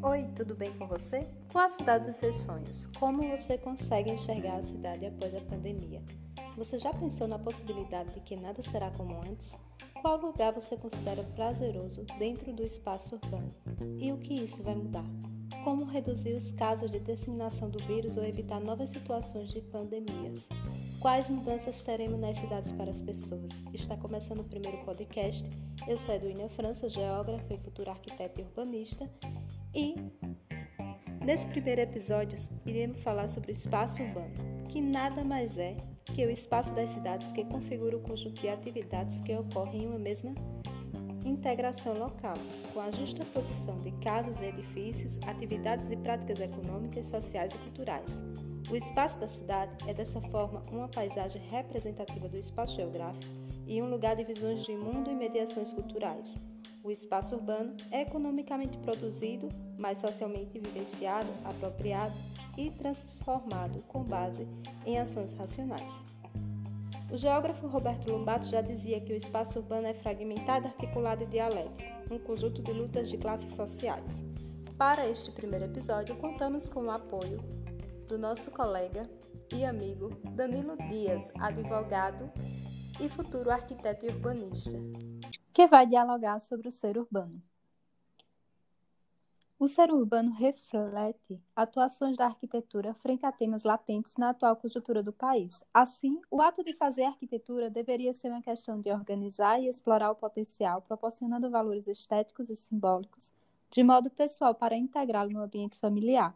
Oi, tudo bem com você? Qual a cidade dos seus sonhos? Como você consegue enxergar a cidade após a pandemia? Você já pensou na possibilidade de que nada será como antes? Qual lugar você considera prazeroso dentro do espaço urbano? E o que isso vai mudar? Como reduzir os casos de disseminação do vírus ou evitar novas situações de pandemias? Quais mudanças teremos nas cidades para as pessoas? Está começando o primeiro podcast. Eu sou Edwina França, geógrafa e futura arquiteta e urbanista. E nesse primeiro episódio iremos falar sobre o espaço urbano, que nada mais é que o espaço das cidades que configura o conjunto de atividades que ocorrem em uma mesma integração local, com a justa posição de casas e edifícios, atividades e práticas econômicas, sociais e culturais. O espaço da cidade é, dessa forma, uma paisagem representativa do espaço geográfico e um lugar de visões de mundo e mediações culturais. O espaço urbano é economicamente produzido, mas socialmente vivenciado, apropriado e transformado com base em ações racionais. O geógrafo Roberto Lombato já dizia que o espaço urbano é fragmentado, articulado e dialético, um conjunto de lutas de classes sociais. Para este primeiro episódio, contamos com o apoio do nosso colega e amigo Danilo Dias, advogado e futuro arquiteto e urbanista, que vai dialogar sobre o ser urbano. O ser urbano reflete atuações da arquitetura frente a temas latentes na atual conjuntura do país. Assim, o ato de fazer arquitetura deveria ser uma questão de organizar e explorar o potencial, proporcionando valores estéticos e simbólicos, de modo pessoal para integrá-lo no ambiente familiar.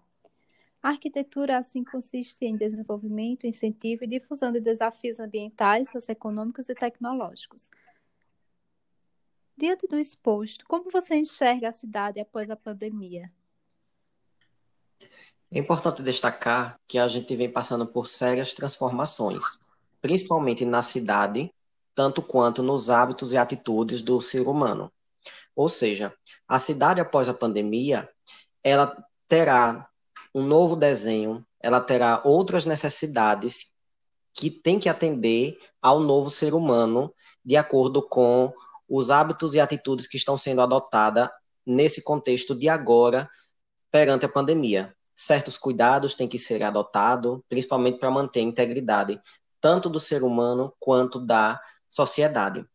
A arquitetura, assim, consiste em desenvolvimento, incentivo e difusão de desafios ambientais, socioeconômicos e tecnológicos Diante do exposto, como você enxerga a cidade após a pandemia? É importante destacar que a gente vem passando por sérias transformações, principalmente na cidade, tanto quanto nos hábitos e atitudes do ser humano. Ou seja, a cidade após a pandemia, ela terá um novo desenho, ela terá outras necessidades que tem que atender ao novo ser humano de acordo com os hábitos e atitudes que estão sendo adotadas nesse contexto de agora, perante a pandemia. Certos cuidados têm que ser adotados, principalmente para manter a integridade tanto do ser humano quanto da sociedade.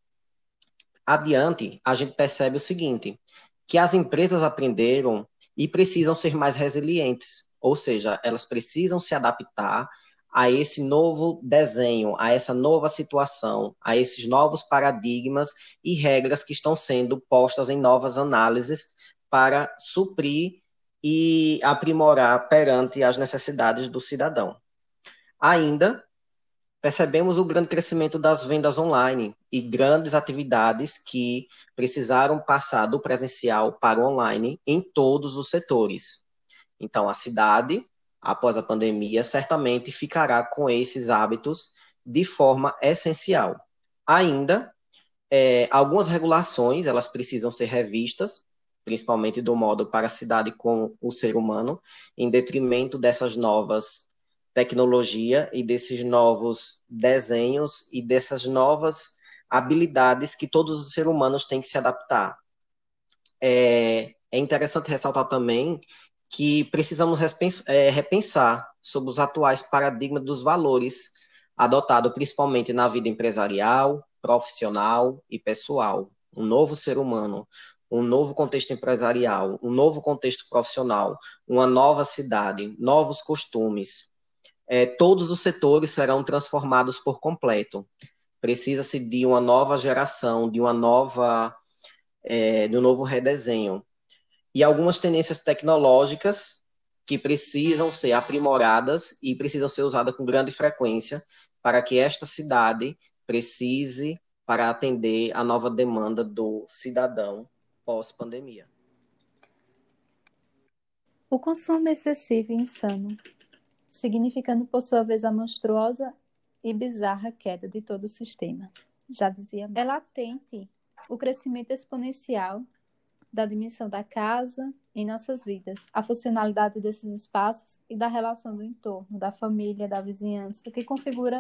Adiante, a gente percebe o seguinte, que as empresas aprenderam e precisam ser mais resilientes, ou seja, elas precisam se adaptar a esse novo desenho, a essa nova situação, a esses novos paradigmas e regras que estão sendo postas em novas análises para suprir e aprimorar perante as necessidades do cidadão. Ainda percebemos o grande crescimento das vendas online e grandes atividades que precisaram passar do presencial para o online em todos os setores. Então, a cidade após a pandemia, certamente ficará com esses hábitos de forma essencial. Ainda, é, algumas regulações, elas precisam ser revistas, principalmente do modo para a cidade com o ser humano, em detrimento dessas novas tecnologias e desses novos desenhos e dessas novas habilidades que todos os seres humanos têm que se adaptar. É, é interessante ressaltar também que precisamos é, repensar sobre os atuais paradigmas dos valores adotados principalmente na vida empresarial, profissional e pessoal. Um novo ser humano, um novo contexto empresarial, um novo contexto profissional, uma nova cidade, novos costumes. É, todos os setores serão transformados por completo. Precisa-se de uma nova geração, de uma nova, é, de um novo redesenho e algumas tendências tecnológicas que precisam ser aprimoradas e precisam ser usadas com grande frequência para que esta cidade precise para atender a nova demanda do cidadão pós-pandemia. O consumo excessivo e insano, significando por sua vez a monstruosa e bizarra queda de todo o sistema. Já dizia, é latente o crescimento exponencial da dimensão da casa em nossas vidas, a funcionalidade desses espaços e da relação do entorno, da família, da vizinhança, que configura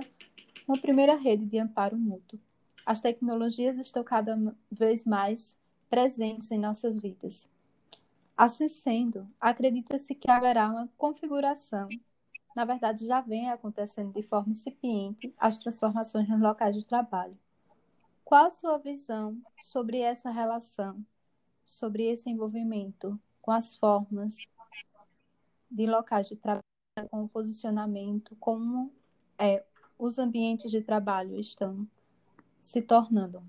uma primeira rede de amparo mútuo. As tecnologias estão cada vez mais presentes em nossas vidas. Assim sendo, acredita-se que haverá uma configuração, na verdade já vem acontecendo de forma incipiente, as transformações nos locais de trabalho. Qual a sua visão sobre essa relação, sobre esse envolvimento com as formas de locais de trabalho, com o posicionamento, como é, os ambientes de trabalho estão se tornando?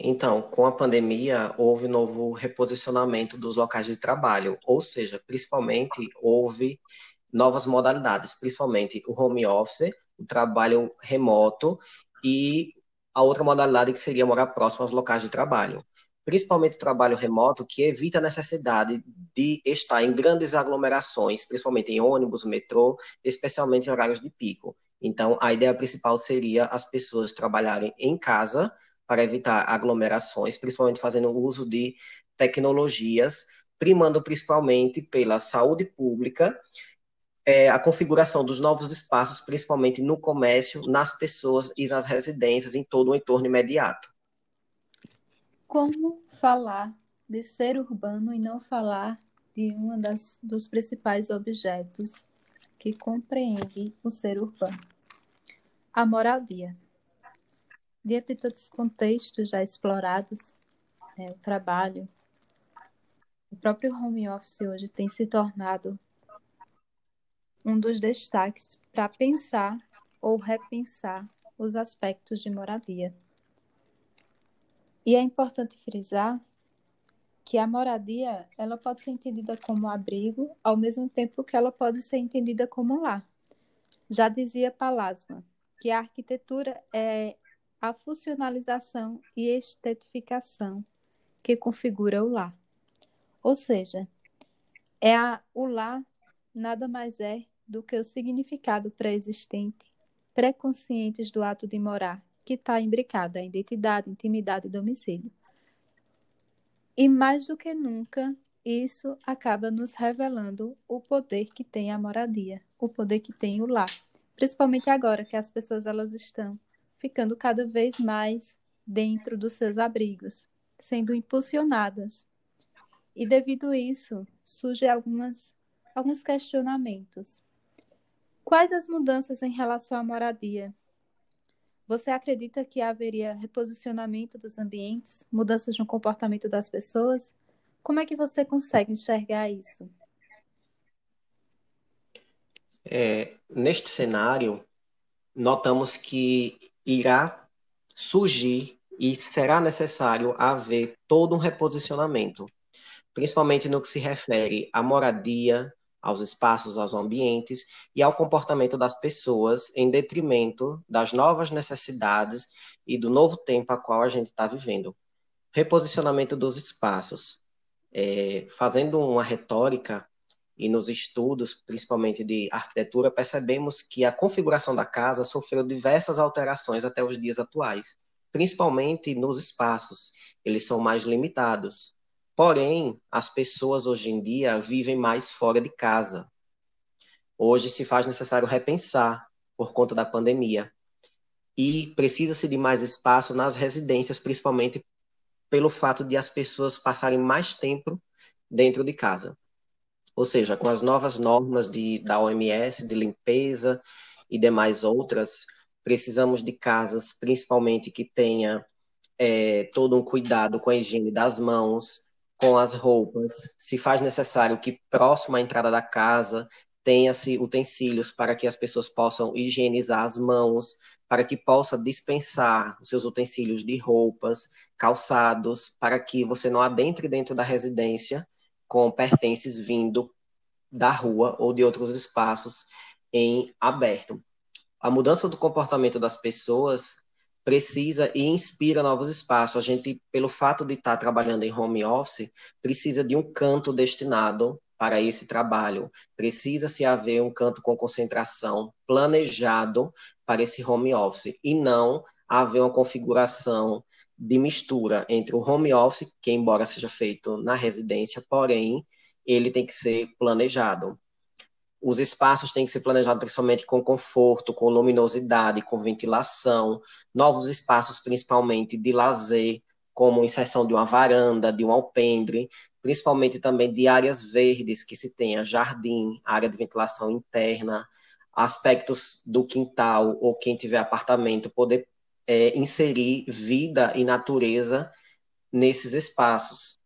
Então, com a pandemia, houve novo reposicionamento dos locais de trabalho, ou seja, principalmente houve novas modalidades, principalmente o home office, o trabalho remoto e a outra modalidade que seria morar próximo aos locais de trabalho. Principalmente o trabalho remoto, que evita a necessidade de estar em grandes aglomerações, principalmente em ônibus, metrô, especialmente em horários de pico. Então, a ideia principal seria as pessoas trabalharem em casa para evitar aglomerações, principalmente fazendo uso de tecnologias, primando principalmente pela saúde pública, é, a configuração dos novos espaços, principalmente no comércio, nas pessoas e nas residências, em todo o entorno imediato. Como falar de ser urbano e não falar de um dos principais objetos que compreende o ser urbano? A moradia. Diante de tantos contextos já explorados, né, o trabalho, o próprio home office hoje tem se tornado um dos destaques para pensar ou repensar os aspectos de moradia. E é importante frisar que a moradia ela pode ser entendida como abrigo, ao mesmo tempo que ela pode ser entendida como lar. Já dizia Palasma que a arquitetura é a funcionalização e estetificação que configura o lar. Ou seja, é a, o lar nada mais é do que o significado pré-existente, pré-conscientes do ato de morar, que está imbricado a identidade, intimidade e domicílio. E mais do que nunca, isso acaba nos revelando o poder que tem a moradia, o poder que tem o lar, principalmente agora que as pessoas elas estão ficando cada vez mais dentro dos seus abrigos, sendo impulsionadas. E devido a isso, surgem algumas, alguns questionamentos. Quais as mudanças em relação à moradia? Você acredita que haveria reposicionamento dos ambientes, mudanças no comportamento das pessoas? Como é que você consegue enxergar isso? É, neste cenário, notamos que irá surgir e será necessário haver todo um reposicionamento, principalmente no que se refere à moradia, aos espaços, aos ambientes e ao comportamento das pessoas, em detrimento das novas necessidades e do novo tempo a qual a gente está vivendo. Reposicionamento dos espaços. É, fazendo uma retórica e nos estudos, principalmente de arquitetura, percebemos que a configuração da casa sofreu diversas alterações até os dias atuais, principalmente nos espaços. Eles são mais limitados. Porém, as pessoas hoje em dia vivem mais fora de casa. Hoje se faz necessário repensar por conta da pandemia. E precisa-se de mais espaço nas residências, principalmente pelo fato de as pessoas passarem mais tempo dentro de casa. Ou seja, com as novas normas de, da OMS de limpeza e demais outras, precisamos de casas, principalmente que tenha é, todo um cuidado com a higiene das mãos, com as roupas. Se faz necessário que próximo à entrada da casa tenha-se utensílios para que as pessoas possam higienizar as mãos, para que possa dispensar os seus utensílios de roupas, calçados, para que você não adentre dentro da residência com pertences vindo da rua ou de outros espaços em aberto. A mudança do comportamento das pessoas precisa e inspira novos espaços. A gente, pelo fato de estar trabalhando em home office, precisa de um canto destinado para esse trabalho. Precisa se haver um canto com concentração planejado para esse home office e não haver uma configuração de mistura entre o home office, que embora seja feito na residência, porém ele tem que ser planejado. Os espaços têm que ser planejados principalmente com conforto, com luminosidade, com ventilação, novos espaços principalmente de lazer, como inserção de uma varanda, de um alpendre, principalmente também de áreas verdes que se tenha jardim, área de ventilação interna, aspectos do quintal ou quem tiver apartamento poder é, inserir vida e natureza nesses espaços.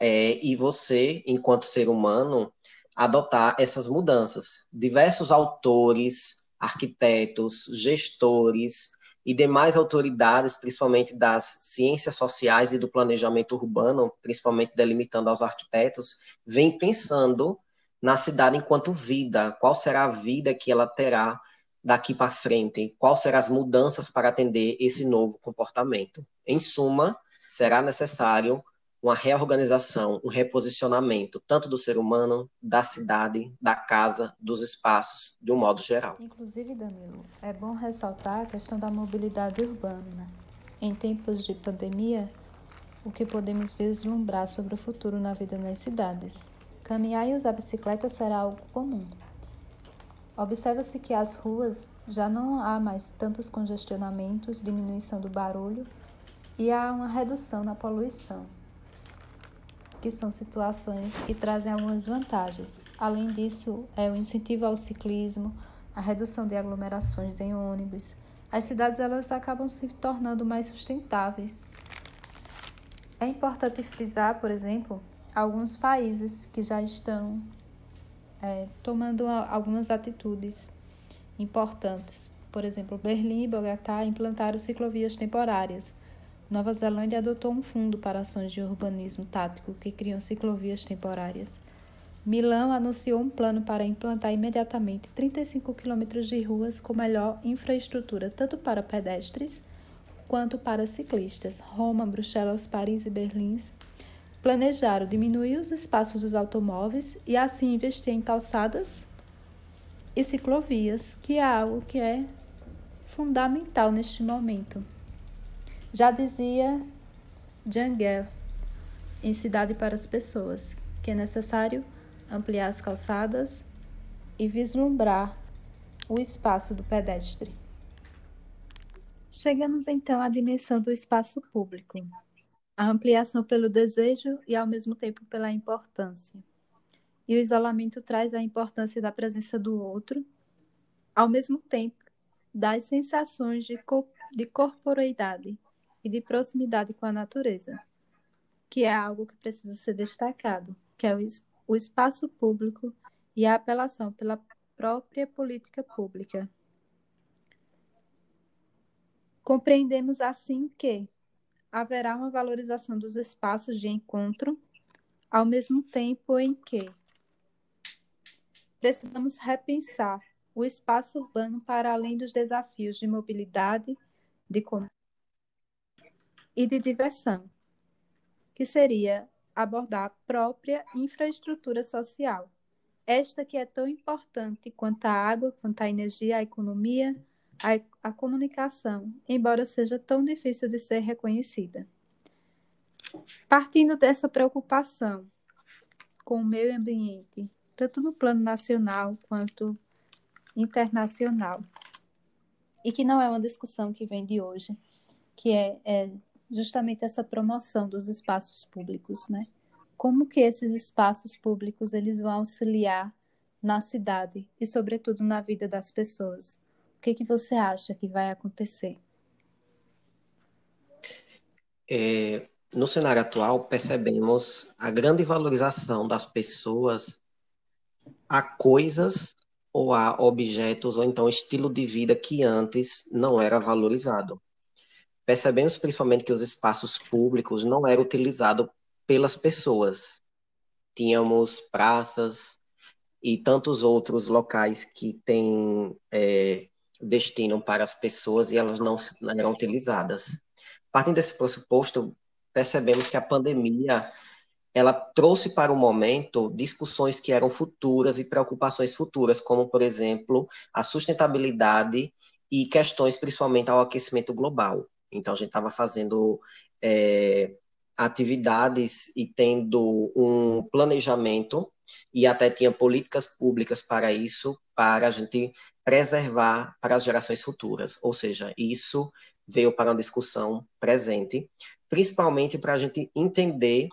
É, e você, enquanto ser humano, adotar essas mudanças. Diversos autores, arquitetos, gestores, e demais autoridades, principalmente das ciências sociais e do planejamento urbano, principalmente delimitando aos arquitetos, vem pensando na cidade enquanto vida, qual será a vida que ela terá daqui para frente, quais serão as mudanças para atender esse novo comportamento. Em suma, será necessário uma reorganização, um reposicionamento, tanto do ser humano, da cidade, da casa, dos espaços, de um modo geral. Inclusive, Danilo, é bom ressaltar a questão da mobilidade urbana. Em tempos de pandemia, o que podemos vislumbrar sobre o futuro na vida nas cidades. Caminhar e usar bicicleta será algo comum. Observa-se que as ruas já não há mais tantos congestionamentos, diminuição do barulho e há uma redução na poluição que são situações que trazem algumas vantagens. Além disso, é o incentivo ao ciclismo, a redução de aglomerações em ônibus. As cidades elas acabam se tornando mais sustentáveis. É importante frisar, por exemplo, alguns países que já estão é, tomando algumas atitudes importantes. Por exemplo, Berlim e Bogotá implantaram ciclovias temporárias Nova Zelândia adotou um fundo para ações de urbanismo tático que criam ciclovias temporárias. Milão anunciou um plano para implantar imediatamente 35 quilômetros de ruas com melhor infraestrutura tanto para pedestres quanto para ciclistas. Roma, Bruxelas, Paris e Berlim planejaram diminuir os espaços dos automóveis e assim investir em calçadas e ciclovias, que é algo que é fundamental neste momento. Já dizia Jangel em Cidade para as Pessoas, que é necessário ampliar as calçadas e vislumbrar o espaço do pedestre. Chegamos então à dimensão do espaço público, a ampliação pelo desejo e ao mesmo tempo pela importância. E o isolamento traz a importância da presença do outro, ao mesmo tempo das sensações de, co de corporeidade e de proximidade com a natureza, que é algo que precisa ser destacado, que é o espaço público e a apelação pela própria política pública. Compreendemos assim que haverá uma valorização dos espaços de encontro, ao mesmo tempo em que precisamos repensar o espaço urbano para além dos desafios de mobilidade, de e de diversão, que seria abordar a própria infraestrutura social, esta que é tão importante quanto a água, quanto a energia, a economia, a, a comunicação, embora seja tão difícil de ser reconhecida. Partindo dessa preocupação com o meio ambiente, tanto no plano nacional quanto internacional, e que não é uma discussão que vem de hoje, que é, é justamente essa promoção dos espaços públicos, né? Como que esses espaços públicos eles vão auxiliar na cidade e sobretudo na vida das pessoas? O que que você acha que vai acontecer? É, no cenário atual percebemos a grande valorização das pessoas a coisas ou a objetos ou então estilo de vida que antes não era valorizado percebemos principalmente que os espaços públicos não eram utilizados pelas pessoas. Tínhamos praças e tantos outros locais que têm é, destino para as pessoas e elas não, eram utilizadas. Partindo desse pressuposto, percebemos que a pandemia ela trouxe para o momento discussões que eram futuras e preocupações futuras, como, por exemplo, a sustentabilidade e questões principalmente ao aquecimento global. Então, a gente estava fazendo é, atividades e tendo um planejamento e até tinha políticas públicas para isso, para a gente preservar para as gerações futuras. Ou seja, isso veio para uma discussão presente, principalmente para a gente entender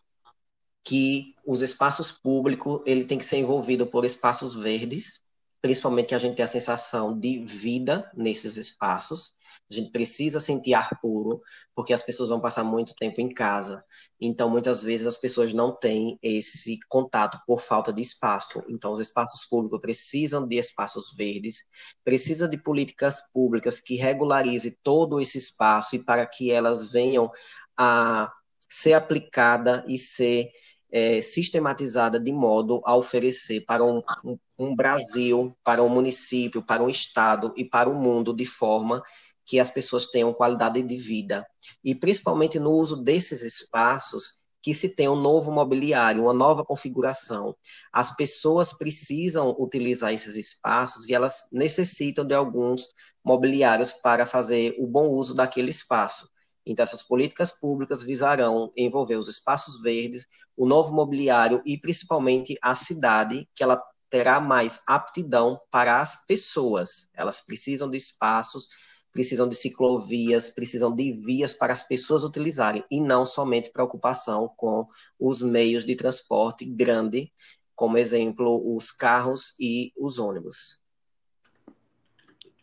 que os espaços públicos ele tem que ser envolvido por espaços verdes, principalmente que a gente tem a sensação de vida nesses espaços, a gente precisa sentir ar puro, porque as pessoas vão passar muito tempo em casa. Então, muitas vezes, as pessoas não têm esse contato por falta de espaço. Então, os espaços públicos precisam de espaços verdes, precisa de políticas públicas que regularizem todo esse espaço e para que elas venham a ser aplicada e ser é, sistematizada de modo a oferecer para um, um, um Brasil, para um município, para um estado e para o mundo de forma que as pessoas tenham qualidade de vida. E principalmente no uso desses espaços, que se tenha um novo mobiliário, uma nova configuração. As pessoas precisam utilizar esses espaços e elas necessitam de alguns mobiliários para fazer o bom uso daquele espaço. Então, essas políticas públicas visarão envolver os espaços verdes, o novo mobiliário e, principalmente, a cidade, que ela terá mais aptidão para as pessoas. Elas precisam de espaços precisam de ciclovias, precisam de vias para as pessoas utilizarem, e não somente preocupação com os meios de transporte grande, como exemplo, os carros e os ônibus.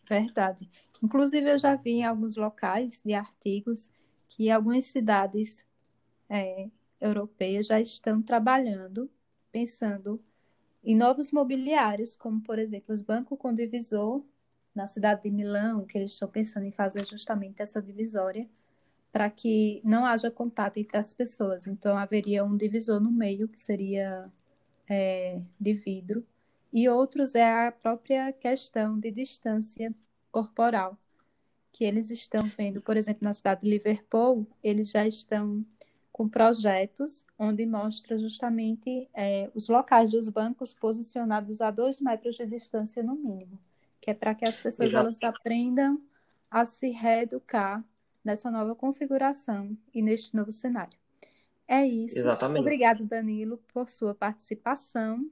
Verdade. Inclusive, eu já vi em alguns locais de artigos que algumas cidades é, europeias já estão trabalhando, pensando em novos mobiliários, como, por exemplo, os bancos com divisor na cidade de Milão, que eles estão pensando em fazer justamente essa divisória, para que não haja contato entre as pessoas. Então, haveria um divisor no meio, que seria é, de vidro, e outros é a própria questão de distância corporal, que eles estão vendo, por exemplo, na cidade de Liverpool, eles já estão com projetos onde mostra justamente é, os locais dos bancos posicionados a dois metros de distância no mínimo que é para que as pessoas elas aprendam a se reeducar nessa nova configuração e neste novo cenário. É isso. Exatamente. Obrigado, Danilo, por sua participação.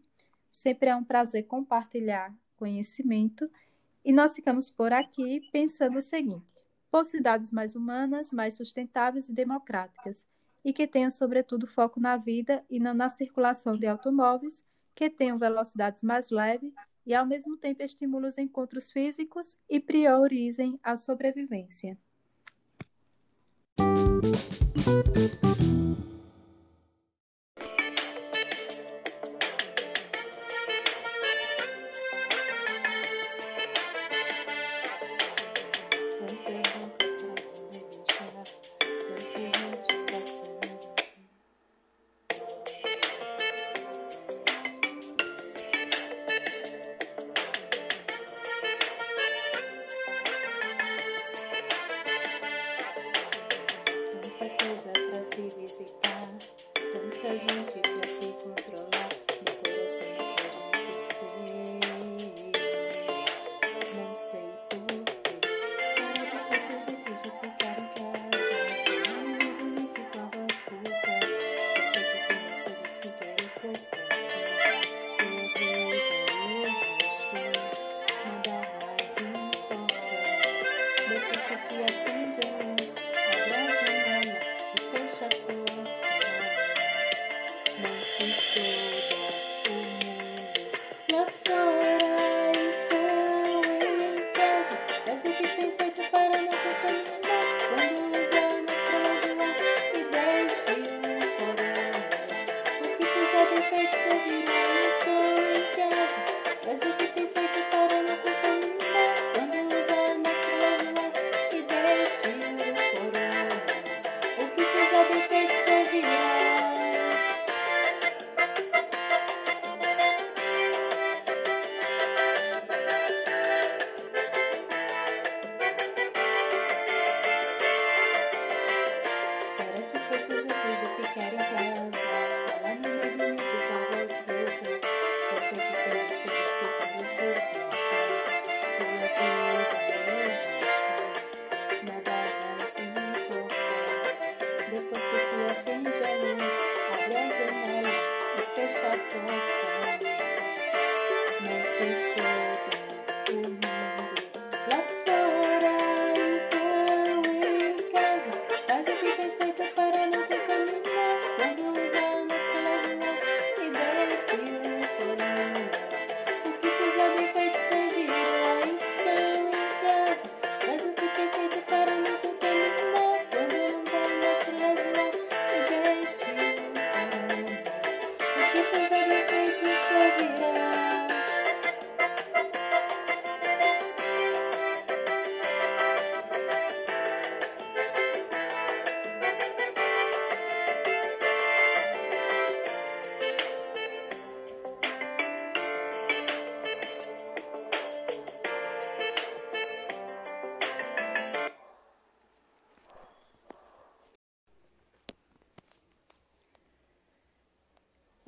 Sempre é um prazer compartilhar conhecimento. E nós ficamos por aqui pensando o seguinte: por cidades mais humanas, mais sustentáveis e democráticas, e que tenham, sobretudo, foco na vida e não na circulação de automóveis, que tenham velocidades mais leves e, ao mesmo tempo, estimule os encontros físicos e priorizem a sobrevivência.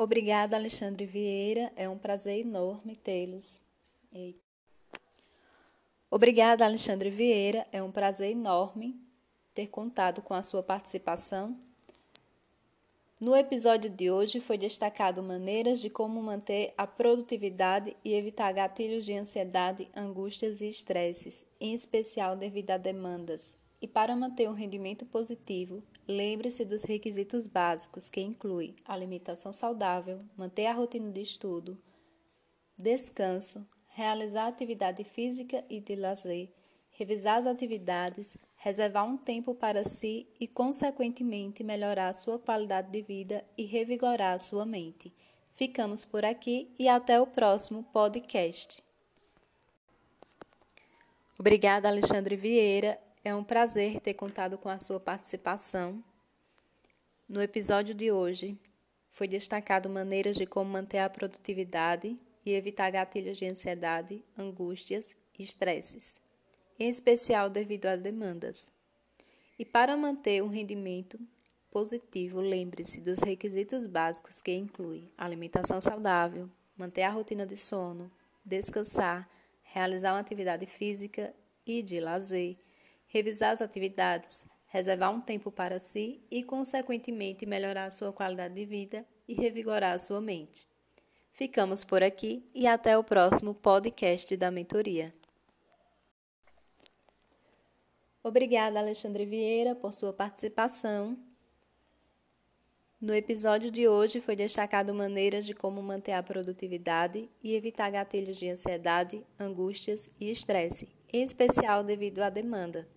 Obrigada, Alexandre Vieira. É um prazer enorme tê-los. Obrigada, Alexandre Vieira. É um prazer enorme ter contado com a sua participação. No episódio de hoje foi destacado maneiras de como manter a produtividade e evitar gatilhos de ansiedade, angústias e estresses, em especial devido a demandas. E para manter um rendimento positivo, lembre-se dos requisitos básicos, que inclui alimentação saudável, manter a rotina de estudo, descanso, realizar atividade física e de lazer, revisar as atividades, reservar um tempo para si e, consequentemente, melhorar sua qualidade de vida e revigorar sua mente. Ficamos por aqui e até o próximo podcast. Obrigada, Alexandre Vieira. É um prazer ter contado com a sua participação. No episódio de hoje, foi destacado maneiras de como manter a produtividade e evitar gatilhos de ansiedade, angústias e estresses em especial devido a demandas. E para manter um rendimento positivo, lembre-se dos requisitos básicos que inclui alimentação saudável, manter a rotina de sono, descansar, realizar uma atividade física e de lazer, revisar as atividades, reservar um tempo para si e, consequentemente, melhorar sua qualidade de vida e revigorar sua mente. Ficamos por aqui e até o próximo podcast da mentoria. Obrigada, Alexandre Vieira, por sua participação. No episódio de hoje foi destacado maneiras de como manter a produtividade e evitar gatilhos de ansiedade, angústias e estresse, em especial devido à demanda.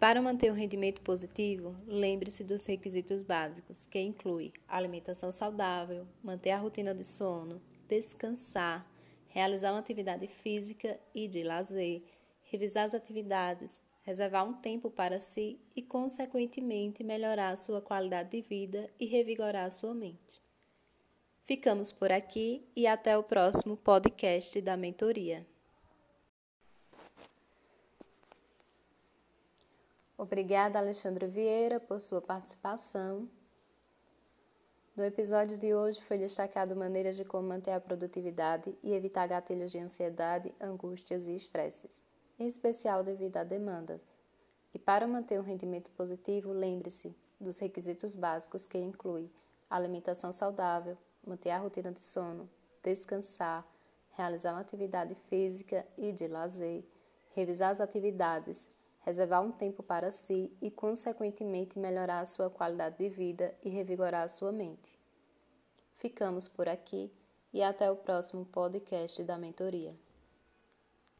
Para manter um rendimento positivo, lembre-se dos requisitos básicos, que inclui alimentação saudável, manter a rotina de sono, descansar, realizar uma atividade física e de lazer, revisar as atividades, reservar um tempo para si e, consequentemente, melhorar sua qualidade de vida e revigorar sua mente. Ficamos por aqui e até o próximo podcast da mentoria. Obrigada, Alexandre Vieira, por sua participação. No episódio de hoje foi destacado maneiras de como manter a produtividade e evitar gatilhos de ansiedade, angústias e estresses em especial devido a demandas. E para manter um rendimento positivo, lembre-se dos requisitos básicos que inclui alimentação saudável, manter a rotina de sono, descansar, realizar uma atividade física e de lazer, revisar as atividades, reservar um tempo para si e, consequentemente, melhorar a sua qualidade de vida e revigorar a sua mente. Ficamos por aqui e até o próximo podcast da mentoria.